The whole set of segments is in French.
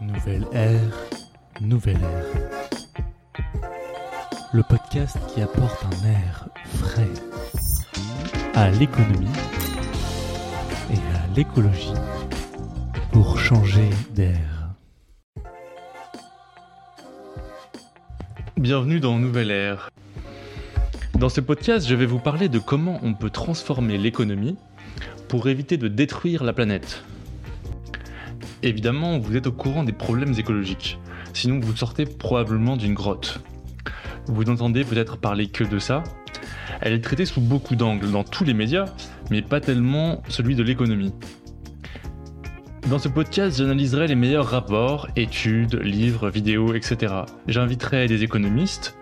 Nouvelle ère, nouvelle ère. Le podcast qui apporte un air frais à l'économie et à l'écologie pour changer d'air. Bienvenue dans Nouvelle Ère. Dans ce podcast, je vais vous parler de comment on peut transformer l'économie pour éviter de détruire la planète. Évidemment, vous êtes au courant des problèmes écologiques, sinon vous sortez probablement d'une grotte. Vous n'entendez peut-être parler que de ça. Elle est traitée sous beaucoup d'angles dans tous les médias, mais pas tellement celui de l'économie. Dans ce podcast, j'analyserai les meilleurs rapports, études, livres, vidéos, etc. J'inviterai des économistes,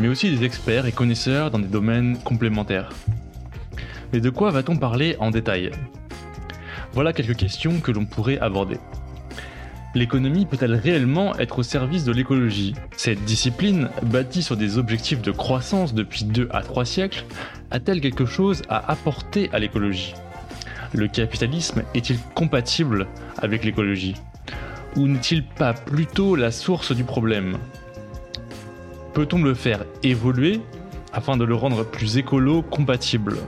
mais aussi des experts et connaisseurs dans des domaines complémentaires. Mais de quoi va-t-on parler en détail? Voilà quelques questions que l'on pourrait aborder. L'économie peut-elle réellement être au service de l'écologie? Cette discipline, bâtie sur des objectifs de croissance depuis 2 à 3 siècles, a-t-elle quelque chose à apporter à l'écologie? Le capitalisme est-il compatible avec l'écologie? Ou n'est-il pas plutôt la source du problème? Peut-on le faire évoluer afin de le rendre plus écolo-compatible?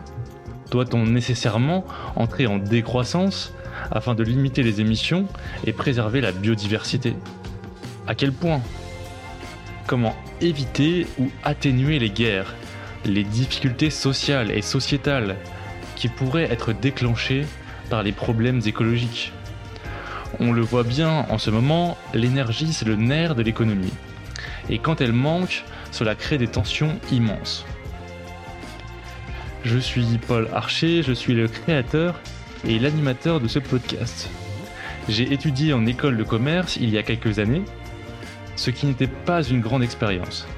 Doit-on nécessairement entrer en décroissance afin de limiter les émissions et préserver la biodiversité? À quel point? Comment éviter ou atténuer les guerres, les difficultés sociales et sociétales qui pourraient être déclenchées par les problèmes écologiques? On le voit bien en ce moment, l'énergie c'est le nerf de l'économie. Et quand elle manque, cela crée des tensions immenses. Je suis Paul Archer, je suis le créateur et l'animateur de ce podcast. J'ai étudié en école de commerce il y a quelques années, ce qui n'était pas une grande expérience.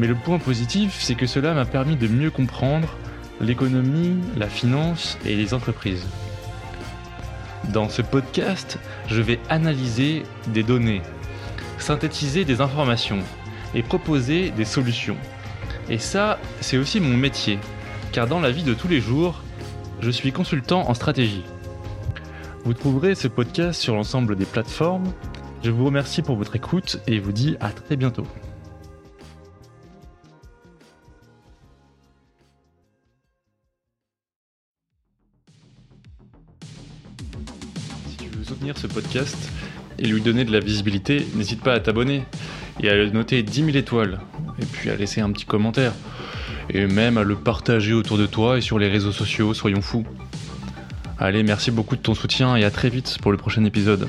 Mais le point positif, c'est que cela m'a permis de mieux comprendre l'économie, la finance et les entreprises. Dans ce podcast, je vais analyser des données, synthétiser des informations et proposer des solutions. Et ça, c'est aussi mon métier, car dans la vie de tous les jours, je suis consultant en stratégie. Vous trouverez ce podcast sur l'ensemble des plateformes. Je vous remercie pour votre écoute et vous dis à très bientôt. Si tu veux soutenir ce podcast et lui donner de la visibilité, n'hésite pas à t'abonner et à le noter 10 000 étoiles et puis à laisser un petit commentaire et même à le partager autour de toi et sur les réseaux sociaux, soyons fous. Allez, merci beaucoup de ton soutien et à très vite pour le prochain épisode.